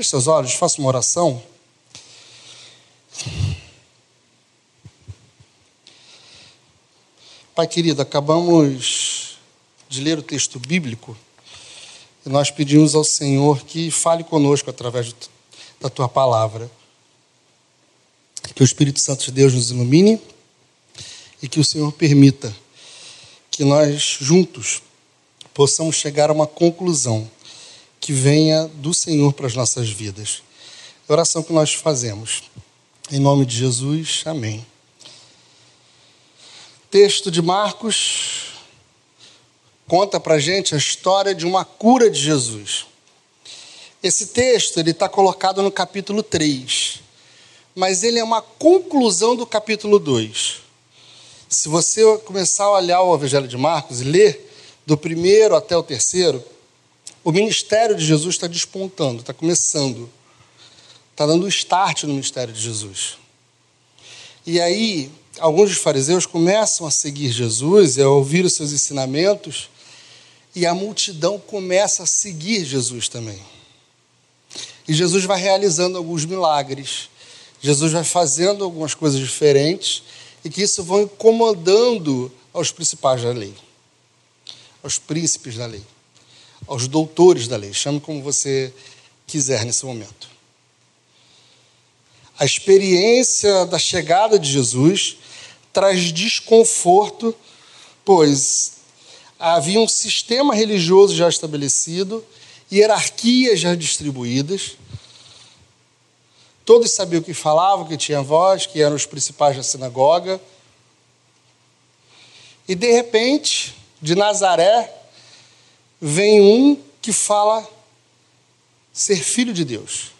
Feche seus olhos, faça uma oração. Pai querido, acabamos de ler o texto bíblico e nós pedimos ao Senhor que fale conosco através da tua palavra. Que o Espírito Santo de Deus nos ilumine e que o Senhor permita que nós juntos possamos chegar a uma conclusão que venha do Senhor para as nossas vidas. É a oração que nós fazemos. Em nome de Jesus, amém. Texto de Marcos conta para gente a história de uma cura de Jesus. Esse texto ele está colocado no capítulo 3, mas ele é uma conclusão do capítulo 2. Se você começar a olhar o Evangelho de Marcos e ler do primeiro até o terceiro, o ministério de Jesus está despontando, está começando. Está dando start no ministério de Jesus. E aí, alguns dos fariseus começam a seguir Jesus a ouvir os seus ensinamentos, e a multidão começa a seguir Jesus também. E Jesus vai realizando alguns milagres, Jesus vai fazendo algumas coisas diferentes, e que isso vão incomodando aos principais da lei, aos príncipes da lei aos doutores da lei, chame como você quiser nesse momento. A experiência da chegada de Jesus traz desconforto, pois havia um sistema religioso já estabelecido, hierarquias já distribuídas. Todos sabiam o que falavam, que tinha voz, que eram os principais da sinagoga. E de repente, de Nazaré, vem um que fala ser filho de Deus.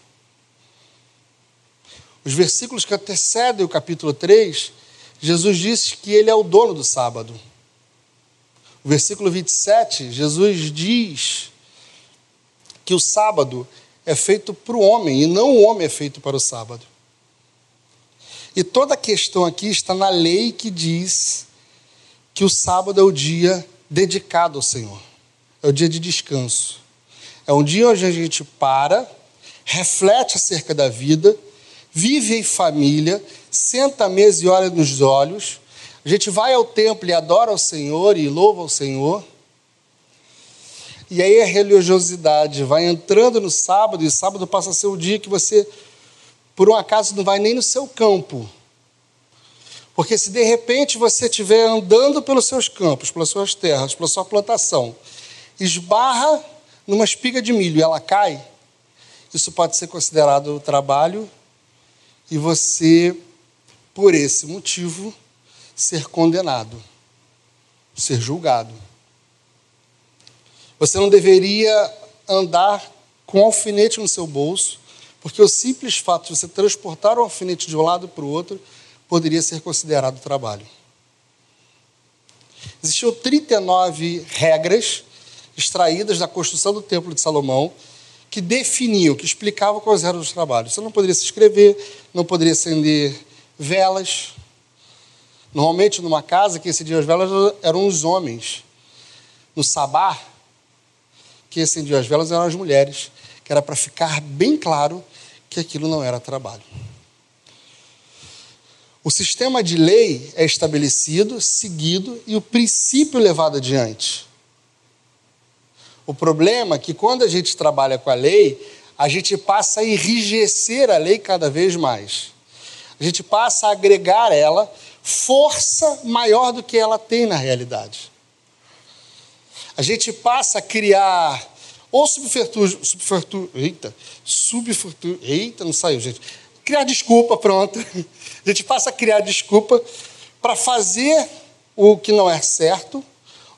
Os versículos que antecedem o capítulo 3, Jesus disse que ele é o dono do sábado. O versículo 27, Jesus diz que o sábado é feito para o homem e não o homem é feito para o sábado. E toda a questão aqui está na lei que diz que o sábado é o dia dedicado ao Senhor é o dia de descanso. É um dia onde a gente para, reflete acerca da vida, vive em família, senta à mesa e olha nos olhos. A gente vai ao templo e adora ao Senhor e louva ao Senhor. E aí a religiosidade vai entrando no sábado, e o sábado passa a ser o dia que você, por um acaso, não vai nem no seu campo. Porque se de repente você estiver andando pelos seus campos, pelas suas terras, pela sua plantação, esbarra numa espiga de milho e ela cai, isso pode ser considerado trabalho e você, por esse motivo, ser condenado, ser julgado. Você não deveria andar com um alfinete no seu bolso, porque o simples fato de você transportar o alfinete de um lado para o outro poderia ser considerado trabalho. Existiam 39 regras extraídas da construção do Templo de Salomão, que definiam, que explicavam quais eram os trabalhos. Você não poderia se escrever, não poderia acender velas. Normalmente, numa casa, quem acendia as velas eram os homens. No sabá, quem acendia as velas eram as mulheres, que era para ficar bem claro que aquilo não era trabalho. O sistema de lei é estabelecido, seguido e o princípio levado adiante. O problema é que quando a gente trabalha com a lei, a gente passa a enrijecer a lei cada vez mais. A gente passa a agregar ela força maior do que ela tem na realidade. A gente passa a criar ou subterfúgio, subterfúgio, eita, subterfúgio, eita, não saiu, gente. Criar desculpa, pronto. A gente passa a criar desculpa para fazer o que não é certo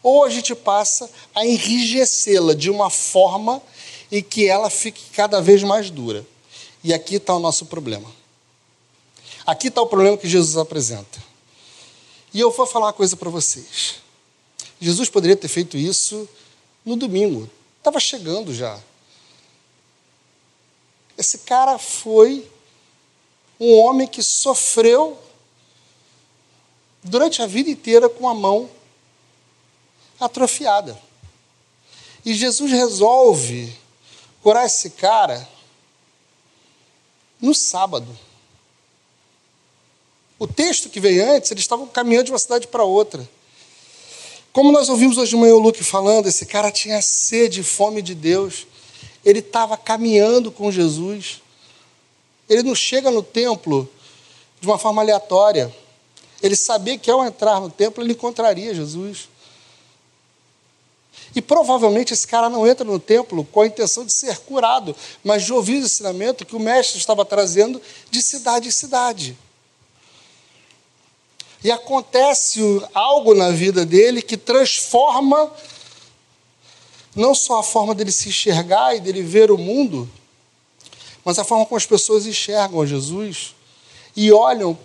ou a gente passa a enrijecê-la de uma forma em que ela fique cada vez mais dura. E aqui está o nosso problema. Aqui está o problema que Jesus apresenta. E eu vou falar uma coisa para vocês. Jesus poderia ter feito isso no domingo. Estava chegando já. Esse cara foi um homem que sofreu durante a vida inteira com a mão atrofiada. E Jesus resolve curar esse cara no sábado. O texto que veio antes, eles estavam caminhando de uma cidade para outra. Como nós ouvimos hoje de manhã o Luke falando, esse cara tinha sede e fome de Deus. Ele estava caminhando com Jesus. Ele não chega no templo de uma forma aleatória. Ele sabia que ao entrar no templo ele encontraria Jesus. E provavelmente esse cara não entra no templo com a intenção de ser curado, mas de ouvir o ensinamento que o mestre estava trazendo de cidade em cidade. E acontece algo na vida dele que transforma não só a forma dele se enxergar e dele ver o mundo, mas a forma como as pessoas enxergam Jesus e olham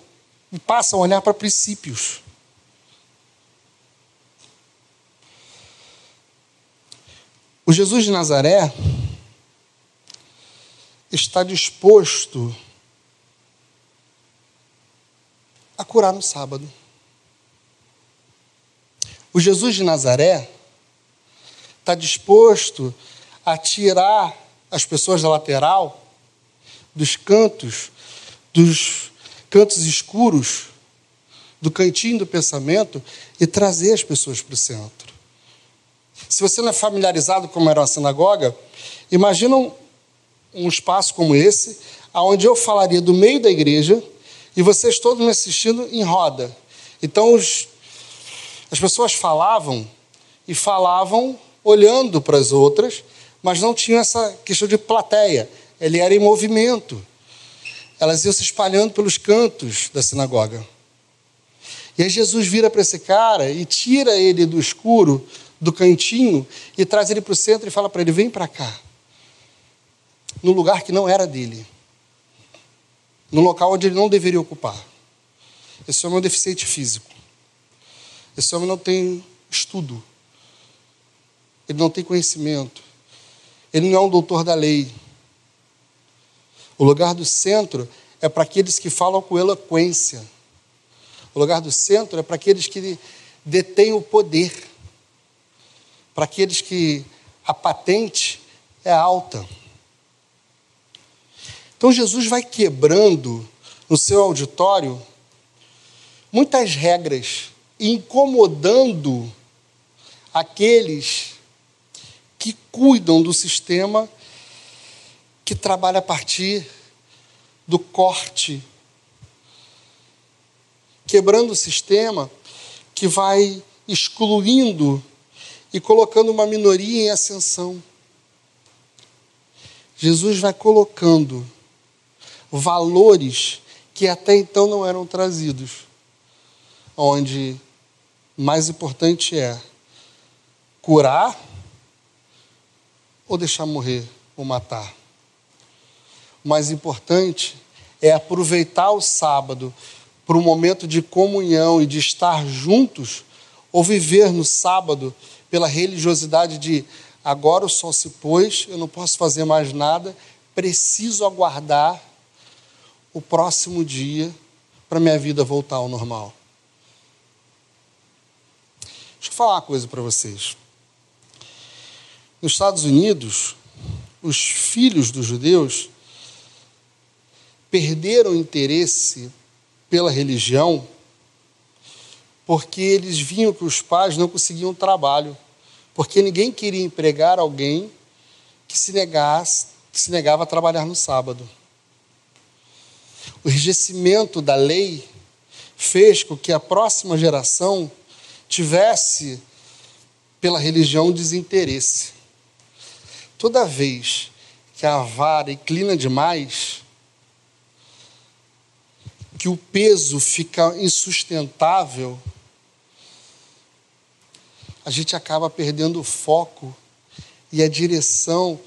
passam a olhar para princípios. O Jesus de Nazaré está disposto a curar no sábado. O Jesus de Nazaré está disposto a tirar as pessoas da lateral, dos cantos, dos cantos escuros, do cantinho do pensamento e trazer as pessoas para o centro. Se você não é familiarizado como era uma sinagoga, imagina um, um espaço como esse, onde eu falaria do meio da igreja e vocês todos me assistindo em roda. Então os, as pessoas falavam e falavam olhando para as outras, mas não tinham essa questão de plateia. Ele era em movimento. Elas iam se espalhando pelos cantos da sinagoga. E aí Jesus vira para esse cara e tira ele do escuro do cantinho e traz ele para o centro e fala para ele: vem para cá. No lugar que não era dele. No local onde ele não deveria ocupar. Esse homem é um deficiente físico. Esse homem não tem estudo. Ele não tem conhecimento. Ele não é um doutor da lei. O lugar do centro é para aqueles que falam com eloquência. O lugar do centro é para aqueles que detêm o poder para aqueles que a patente é alta. Então Jesus vai quebrando no seu auditório muitas regras incomodando aqueles que cuidam do sistema que trabalha a partir do corte, quebrando o sistema que vai excluindo e colocando uma minoria em ascensão. Jesus vai colocando valores que até então não eram trazidos, onde mais importante é curar ou deixar morrer ou matar. O mais importante é aproveitar o sábado para um momento de comunhão e de estar juntos, ou viver no sábado pela religiosidade de agora o sol se pôs, eu não posso fazer mais nada, preciso aguardar o próximo dia para minha vida voltar ao normal. Deixa eu falar uma coisa para vocês. Nos Estados Unidos, os filhos dos judeus perderam interesse pela religião porque eles viam que os pais não conseguiam trabalho, porque ninguém queria empregar alguém que se negasse, que se negava a trabalhar no sábado. O enrijecimento da lei fez com que a próxima geração tivesse pela religião desinteresse. Toda vez que a vara inclina demais, que o peso fica insustentável, a gente acaba perdendo o foco e a direção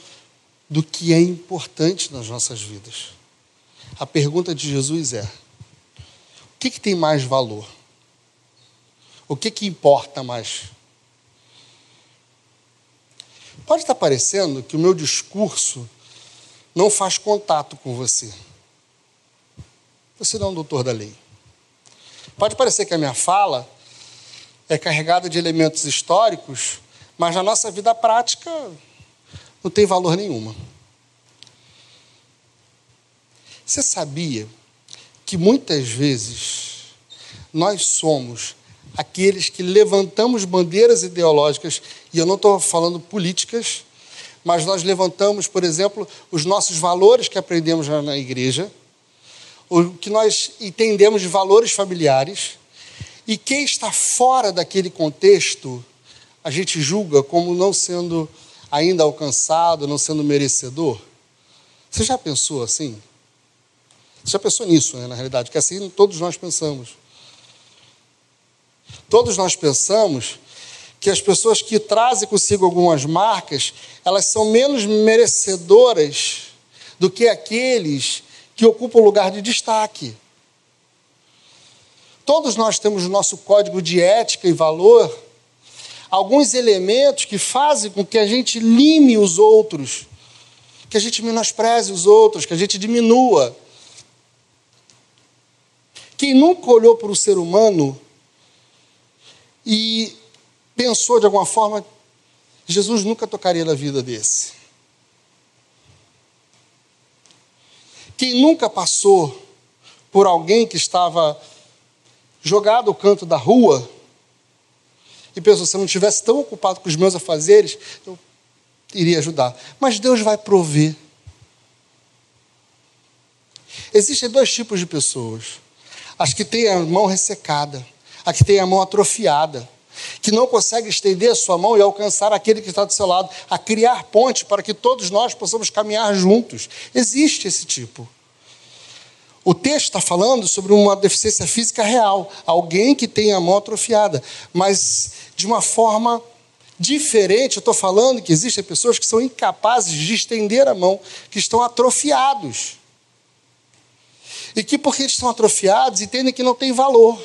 do que é importante nas nossas vidas. A pergunta de Jesus é: o que, que tem mais valor? O que, que importa mais? Pode estar parecendo que o meu discurso não faz contato com você. Você não é um doutor da lei. Pode parecer que a minha fala é carregada de elementos históricos, mas na nossa vida prática não tem valor nenhuma. Você sabia que muitas vezes nós somos aqueles que levantamos bandeiras ideológicas, e eu não estou falando políticas, mas nós levantamos, por exemplo, os nossos valores que aprendemos na igreja, o que nós entendemos de valores familiares, e quem está fora daquele contexto, a gente julga como não sendo ainda alcançado, não sendo merecedor. Você já pensou assim? Você já pensou nisso, né, na realidade? Que assim todos nós pensamos. Todos nós pensamos que as pessoas que trazem consigo algumas marcas, elas são menos merecedoras do que aqueles que ocupam o lugar de destaque. Todos nós temos no nosso código de ética e valor alguns elementos que fazem com que a gente lime os outros, que a gente menospreze os outros, que a gente diminua. Quem nunca olhou para o ser humano e pensou de alguma forma, Jesus nunca tocaria na vida desse. Quem nunca passou por alguém que estava jogado ao canto da rua e pensou, se eu não estivesse tão ocupado com os meus afazeres, eu iria ajudar. Mas Deus vai prover. Existem dois tipos de pessoas: as que têm a mão ressecada, a que têm a mão atrofiada que não consegue estender a sua mão e alcançar aquele que está do seu lado, a criar ponte para que todos nós possamos caminhar juntos. Existe esse tipo. O texto está falando sobre uma deficiência física real, alguém que tem a mão atrofiada, mas de uma forma diferente. Eu estou falando que existem pessoas que são incapazes de estender a mão, que estão atrofiados. E que, porque estão atrofiados, entendem que não tem valor,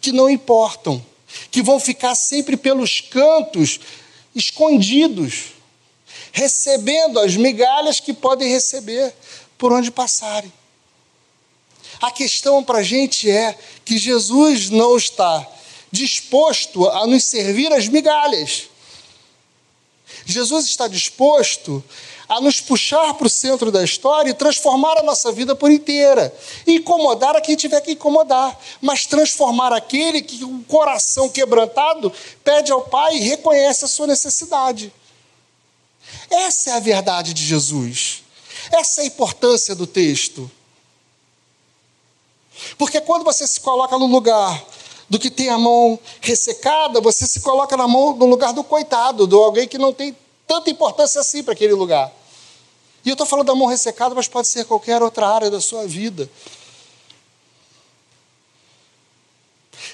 que não importam que vão ficar sempre pelos cantos, escondidos, recebendo as migalhas que podem receber por onde passarem. A questão para a gente é que Jesus não está disposto a nos servir as migalhas. Jesus está disposto a nos puxar para o centro da história e transformar a nossa vida por inteira. Incomodar a quem tiver que incomodar, mas transformar aquele que o coração quebrantado pede ao Pai e reconhece a sua necessidade. Essa é a verdade de Jesus. Essa é a importância do texto. Porque quando você se coloca no lugar do que tem a mão ressecada, você se coloca na mão no lugar do coitado, de alguém que não tem tanta importância assim para aquele lugar. E eu estou falando da mão ressecada, mas pode ser qualquer outra área da sua vida.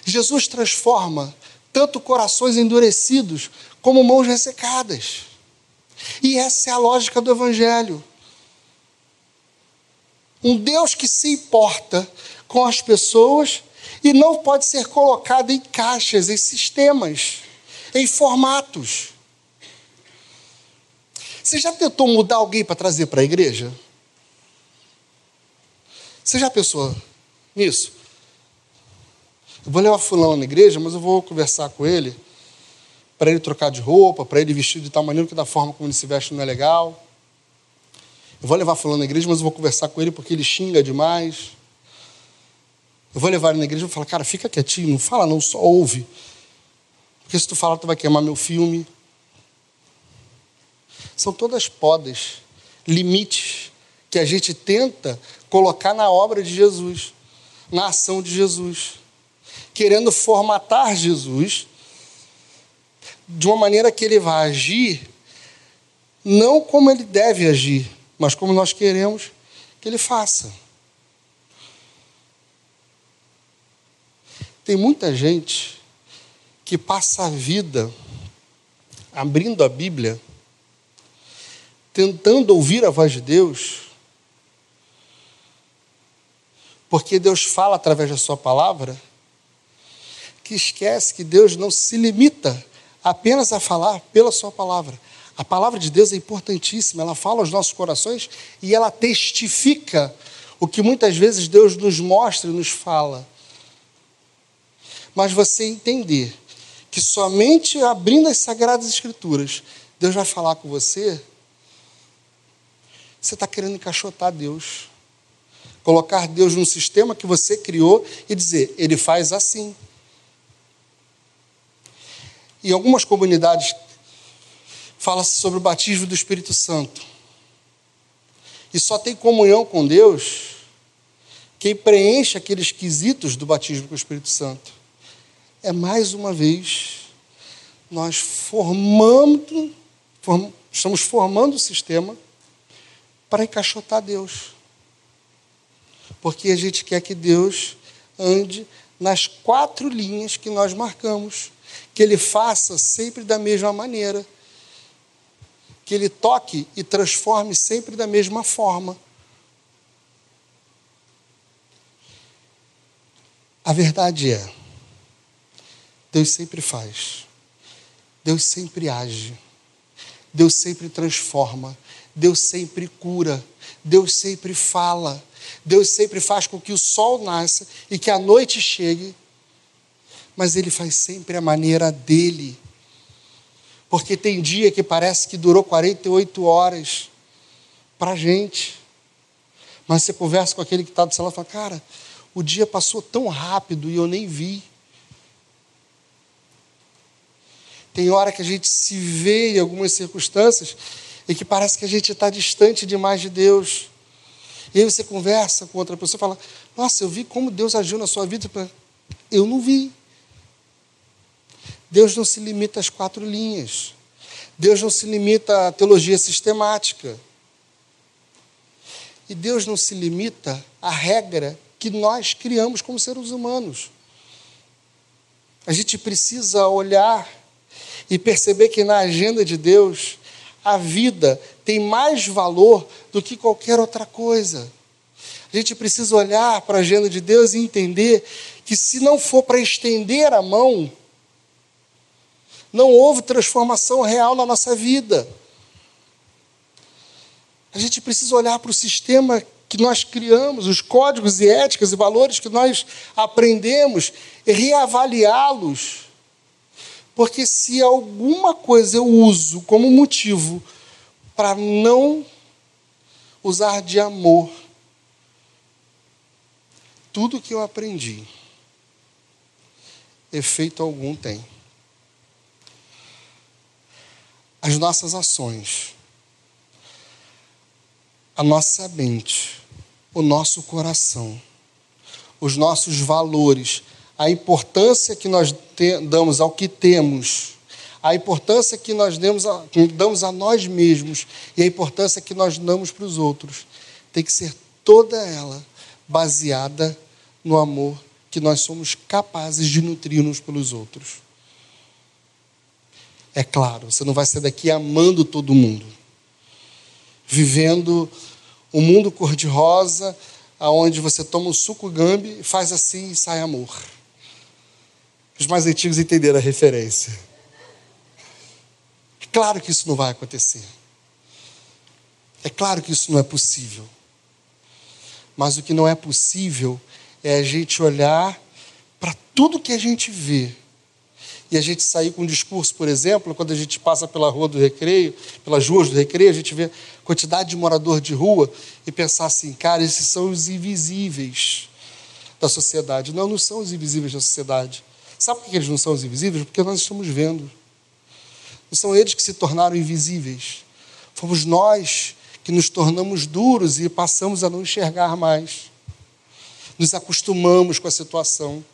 Jesus transforma tanto corações endurecidos como mãos ressecadas. E essa é a lógica do Evangelho. Um Deus que se importa com as pessoas e não pode ser colocado em caixas, em sistemas, em formatos. Você já tentou mudar alguém para trazer para a igreja? Você já pensou nisso? Eu vou levar fulano na igreja, mas eu vou conversar com ele para ele trocar de roupa, para ele vestir de tal maneira que da forma como ele se veste não é legal. Eu vou levar fulano na igreja, mas eu vou conversar com ele porque ele xinga demais. Eu vou levar ele na igreja e vou falar, cara, fica quietinho, não fala não, só ouve. Porque se tu falar, tu vai queimar meu filme. São todas podas, limites que a gente tenta colocar na obra de Jesus, na ação de Jesus, querendo formatar Jesus de uma maneira que ele vai agir não como ele deve agir, mas como nós queremos que ele faça. Tem muita gente que passa a vida abrindo a Bíblia tentando ouvir a voz de Deus, porque Deus fala através da Sua palavra, que esquece que Deus não se limita apenas a falar pela Sua palavra. A palavra de Deus é importantíssima, ela fala aos nossos corações e ela testifica o que muitas vezes Deus nos mostra e nos fala. Mas você entender que somente abrindo as Sagradas Escrituras, Deus vai falar com você, você está querendo encaixotar Deus. Colocar Deus num sistema que você criou e dizer, ele faz assim. Em algumas comunidades fala-se sobre o batismo do Espírito Santo. E só tem comunhão com Deus quem preenche aqueles quesitos do batismo com o Espírito Santo. É mais uma vez nós formando, form, estamos formando o sistema para encaixotar Deus. Porque a gente quer que Deus ande nas quatro linhas que nós marcamos, que Ele faça sempre da mesma maneira, que Ele toque e transforme sempre da mesma forma. A verdade é, Deus sempre faz, Deus sempre age, Deus sempre transforma, Deus sempre cura, Deus sempre fala, Deus sempre faz com que o sol nasça e que a noite chegue, mas Ele faz sempre a maneira dele. Porque tem dia que parece que durou 48 horas para a gente. Mas você conversa com aquele que está do lado e fala, cara, o dia passou tão rápido e eu nem vi. Tem hora que a gente se vê em algumas circunstâncias e que parece que a gente está distante demais de Deus. E aí você conversa com outra pessoa e fala: Nossa, eu vi como Deus agiu na sua vida. Eu não vi. Deus não se limita às quatro linhas. Deus não se limita à teologia sistemática. E Deus não se limita à regra que nós criamos como seres humanos. A gente precisa olhar e perceber que na agenda de Deus a vida tem mais valor do que qualquer outra coisa. A gente precisa olhar para a agenda de Deus e entender que se não for para estender a mão, não houve transformação real na nossa vida. A gente precisa olhar para o sistema que nós criamos, os códigos e éticas e valores que nós aprendemos, e reavaliá-los. Porque se alguma coisa eu uso como motivo para não usar de amor, tudo que eu aprendi, efeito algum tem. As nossas ações, a nossa mente, o nosso coração, os nossos valores, a importância que nós damos ao que temos, a importância que nós damos a, damos a nós mesmos e a importância que nós damos para os outros, tem que ser toda ela baseada no amor que nós somos capazes de nutrir uns pelos outros. É claro, você não vai sair daqui amando todo mundo, vivendo um mundo cor-de-rosa, aonde você toma um suco gambi, faz assim e sai amor. Os mais antigos entenderam a referência. É claro que isso não vai acontecer. É claro que isso não é possível. Mas o que não é possível é a gente olhar para tudo que a gente vê e a gente sair com um discurso, por exemplo, quando a gente passa pela rua do recreio, pelas ruas do recreio, a gente vê quantidade de morador de rua e pensar assim, cara, esses são os invisíveis da sociedade. Não, não são os invisíveis da sociedade. Sabe por que eles não são os invisíveis? Porque nós estamos vendo. Não são eles que se tornaram invisíveis. Fomos nós que nos tornamos duros e passamos a não enxergar mais. Nos acostumamos com a situação.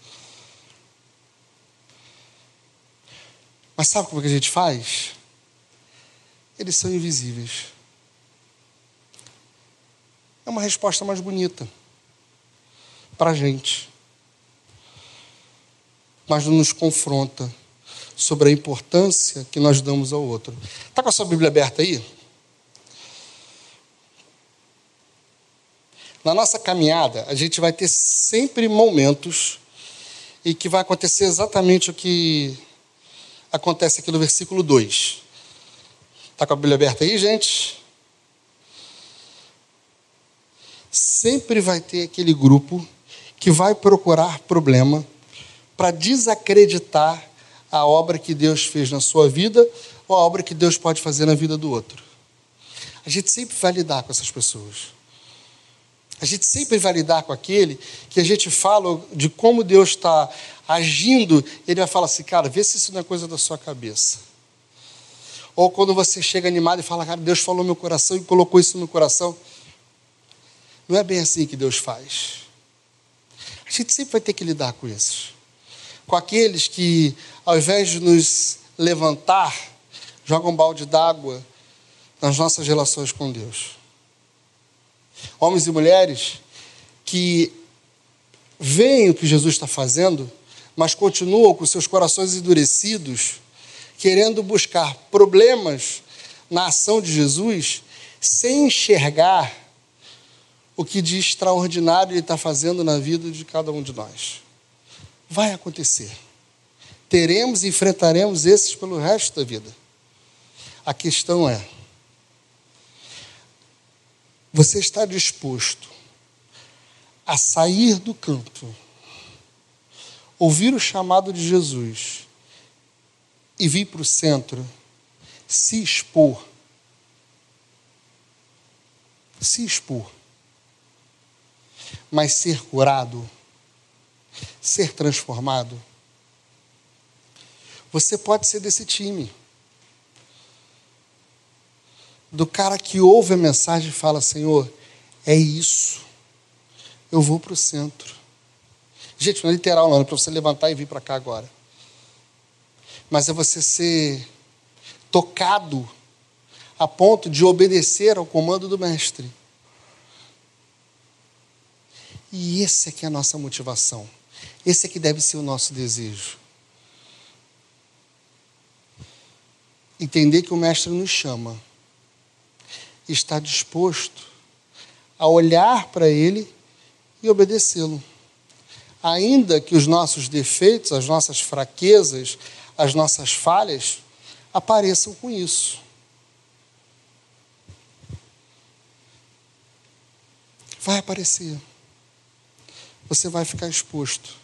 Mas sabe como é que a gente faz? Eles são invisíveis. É uma resposta mais bonita para a gente. Mas nos confronta sobre a importância que nós damos ao outro. Está com a sua Bíblia aberta aí? Na nossa caminhada, a gente vai ter sempre momentos e que vai acontecer exatamente o que acontece aqui no versículo 2. Está com a Bíblia aberta aí, gente? Sempre vai ter aquele grupo que vai procurar problema para desacreditar a obra que Deus fez na sua vida ou a obra que Deus pode fazer na vida do outro. A gente sempre vai lidar com essas pessoas. A gente sempre vai lidar com aquele que a gente fala de como Deus está agindo, ele vai falar assim, cara, vê se isso não é coisa da sua cabeça. Ou quando você chega animado e fala, cara, Deus falou meu coração e colocou isso no coração. Não é bem assim que Deus faz. A gente sempre vai ter que lidar com isso. Com aqueles que, ao invés de nos levantar, jogam um balde d'água nas nossas relações com Deus. Homens e mulheres que veem o que Jesus está fazendo, mas continuam com seus corações endurecidos, querendo buscar problemas na ação de Jesus, sem enxergar o que de extraordinário Ele está fazendo na vida de cada um de nós. Vai acontecer. Teremos e enfrentaremos esses pelo resto da vida. A questão é: você está disposto a sair do campo, ouvir o chamado de Jesus e vir para o centro, se expor? Se expor mas ser curado, ser transformado. Você pode ser desse time. Do cara que ouve a mensagem e fala: Senhor, é isso. Eu vou para o centro. Gente, não é literal, não, é para você levantar e vir para cá agora. Mas é você ser tocado a ponto de obedecer ao comando do Mestre. E esse é que é a nossa motivação. Esse é que deve ser o nosso desejo. Entender que o Mestre nos chama. Estar disposto a olhar para Ele e obedecê-lo. Ainda que os nossos defeitos, as nossas fraquezas, as nossas falhas apareçam com isso. Vai aparecer você vai ficar exposto.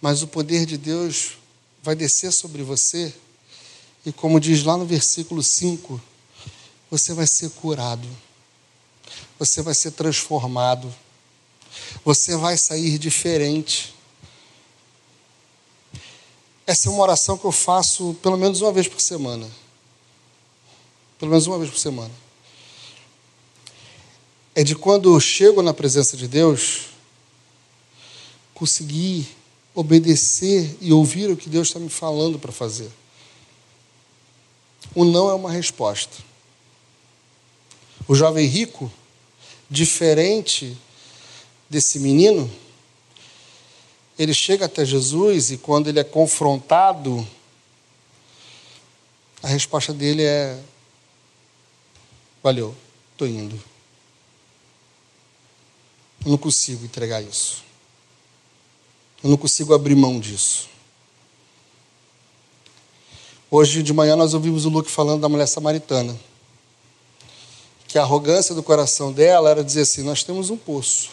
Mas o poder de Deus vai descer sobre você, e como diz lá no versículo 5, você vai ser curado, você vai ser transformado, você vai sair diferente. Essa é uma oração que eu faço pelo menos uma vez por semana. Pelo menos uma vez por semana. É de quando eu chego na presença de Deus, conseguir obedecer e ouvir o que Deus está me falando para fazer. O não é uma resposta. O jovem rico, diferente desse menino, ele chega até Jesus e quando ele é confrontado, a resposta dele é: Valeu, estou indo. Eu não consigo entregar isso. Eu não consigo abrir mão disso. Hoje de manhã nós ouvimos o Luke falando da mulher samaritana. Que a arrogância do coração dela era dizer assim: Nós temos um poço.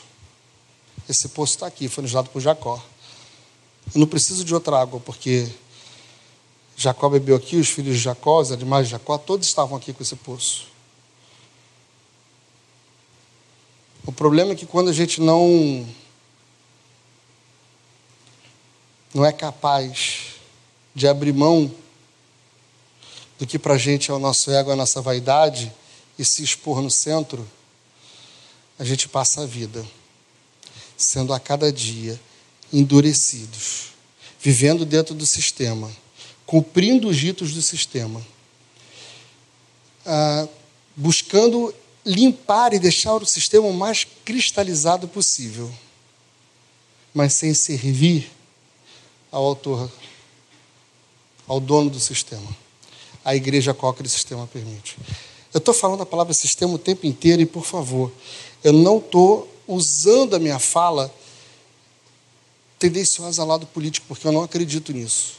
Esse poço está aqui, foi nos dado por Jacó. Eu não preciso de outra água, porque Jacó bebeu aqui, os filhos de Jacó, os animais de Jacó, todos estavam aqui com esse poço. O problema é que quando a gente não não é capaz de abrir mão do que para a gente é o nosso ego, a nossa vaidade e se expor no centro, a gente passa a vida sendo a cada dia endurecidos, vivendo dentro do sistema, cumprindo os ritos do sistema, ah, buscando limpar e deixar o sistema o mais cristalizado possível, mas sem servir ao autor, ao dono do sistema. A igreja qual aquele sistema permite. Eu estou falando a palavra sistema o tempo inteiro e, por favor, eu não estou usando a minha fala tendenciosa ao lado político, porque eu não acredito nisso.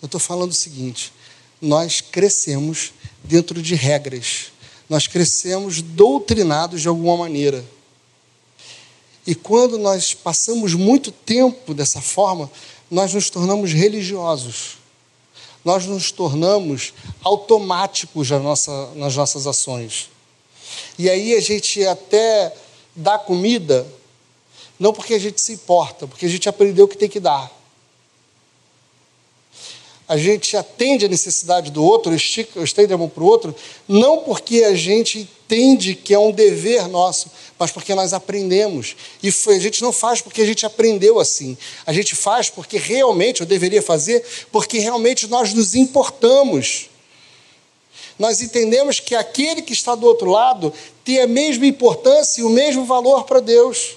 Eu estou falando o seguinte: nós crescemos dentro de regras, nós crescemos doutrinados de alguma maneira. E quando nós passamos muito tempo dessa forma, nós nos tornamos religiosos. Nós nos tornamos automáticos na nossa, nas nossas ações. E aí a gente até dá comida, não porque a gente se importa, porque a gente aprendeu que tem que dar. A gente atende a necessidade do outro, estica, estende a mão para o outro, não porque a gente entende que é um dever nosso, mas porque nós aprendemos. E foi, a gente não faz porque a gente aprendeu assim. A gente faz porque realmente, eu deveria fazer, porque realmente nós nos importamos. Nós entendemos que aquele que está do outro lado tem a mesma importância e o mesmo valor para Deus.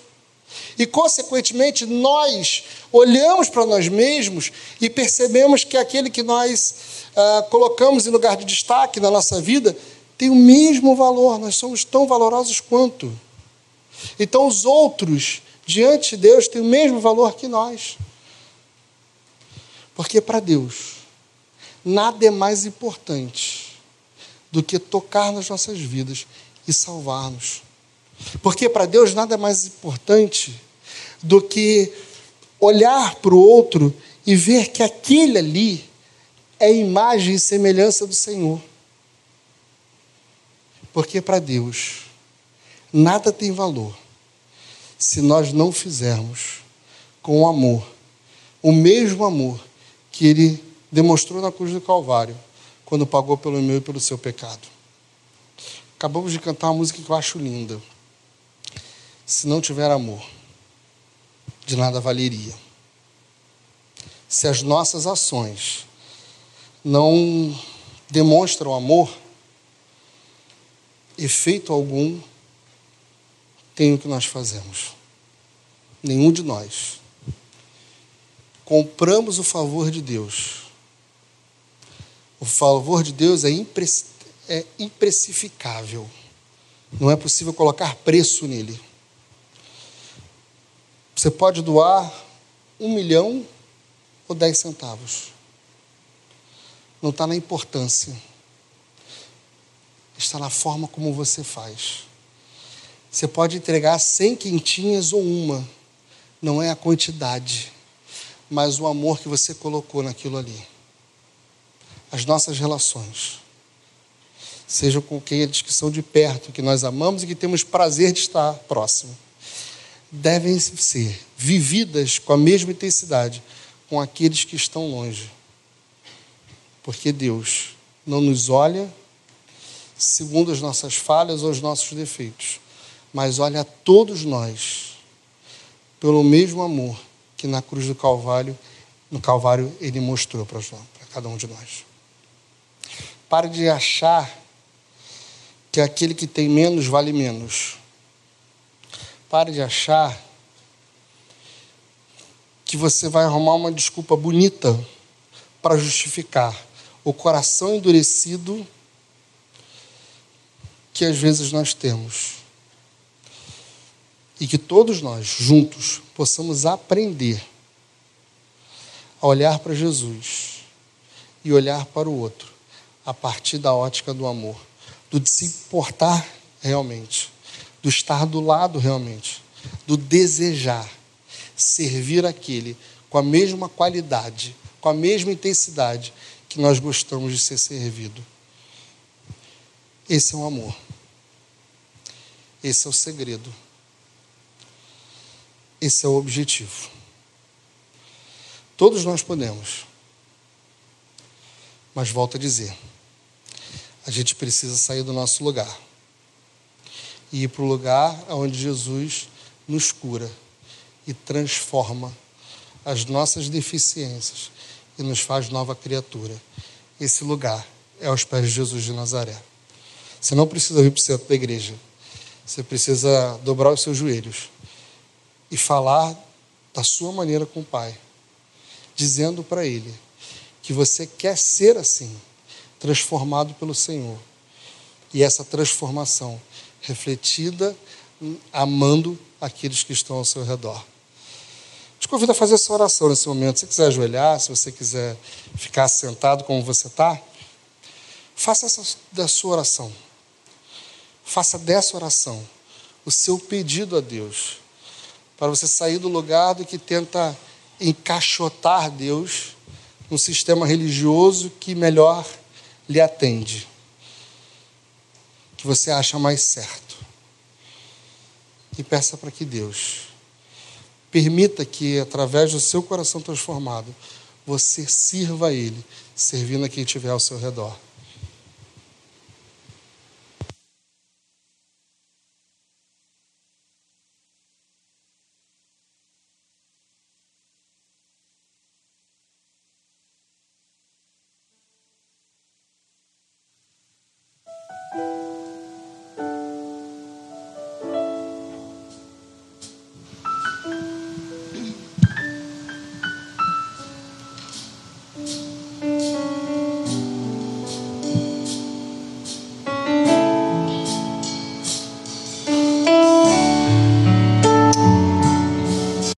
E, consequentemente, nós olhamos para nós mesmos e percebemos que aquele que nós ah, colocamos em lugar de destaque na nossa vida tem o mesmo valor, nós somos tão valorosos quanto. Então, os outros, diante de Deus, têm o mesmo valor que nós. Porque para Deus, nada é mais importante do que tocar nas nossas vidas e salvar-nos. Porque para Deus nada é mais importante do que olhar para o outro e ver que aquele ali é imagem e semelhança do Senhor. Porque para Deus nada tem valor se nós não fizermos com amor, o mesmo amor que Ele demonstrou na cruz do Calvário, quando pagou pelo meu e pelo seu pecado. Acabamos de cantar uma música que eu acho linda. Se não tiver amor, de nada valeria. Se as nossas ações não demonstram amor, efeito algum tem o que nós fazemos. Nenhum de nós. Compramos o favor de Deus. O favor de Deus é, impre é imprecificável. Não é possível colocar preço nele. Você pode doar um milhão ou dez centavos. Não está na importância. Está na forma como você faz. Você pode entregar cem quentinhas ou uma. Não é a quantidade, mas o amor que você colocou naquilo ali. As nossas relações. Seja com aqueles que são de perto, que nós amamos e que temos prazer de estar próximo devem ser vividas com a mesma intensidade com aqueles que estão longe. Porque Deus não nos olha segundo as nossas falhas ou os nossos defeitos, mas olha a todos nós pelo mesmo amor que na cruz do Calvário, no Calvário ele mostrou para cada um de nós. Pare de achar que aquele que tem menos vale menos. Pare de achar que você vai arrumar uma desculpa bonita para justificar o coração endurecido que às vezes nós temos. E que todos nós, juntos, possamos aprender a olhar para Jesus e olhar para o outro a partir da ótica do amor, do de se importar realmente do estar do lado realmente, do desejar servir aquele com a mesma qualidade, com a mesma intensidade que nós gostamos de ser servido. Esse é o amor. Esse é o segredo. Esse é o objetivo. Todos nós podemos. Mas volto a dizer, a gente precisa sair do nosso lugar e ir para o lugar onde Jesus nos cura e transforma as nossas deficiências e nos faz nova criatura. Esse lugar é aos pés de Jesus de Nazaré. Você não precisa vir para o centro da igreja. Você precisa dobrar os seus joelhos e falar da sua maneira com o Pai, dizendo para Ele que você quer ser assim, transformado pelo Senhor. E essa transformação refletida, amando aqueles que estão ao seu redor. Te convido a fazer essa oração nesse momento. Se você quiser ajoelhar, se você quiser ficar sentado como você está, faça essa da sua oração. Faça dessa oração o seu pedido a Deus, para você sair do lugar do que tenta encaixotar Deus num sistema religioso que melhor lhe atende que você acha mais certo. e peça para que Deus permita que, através do seu coração transformado, você sirva a Ele, servindo a quem estiver ao seu redor.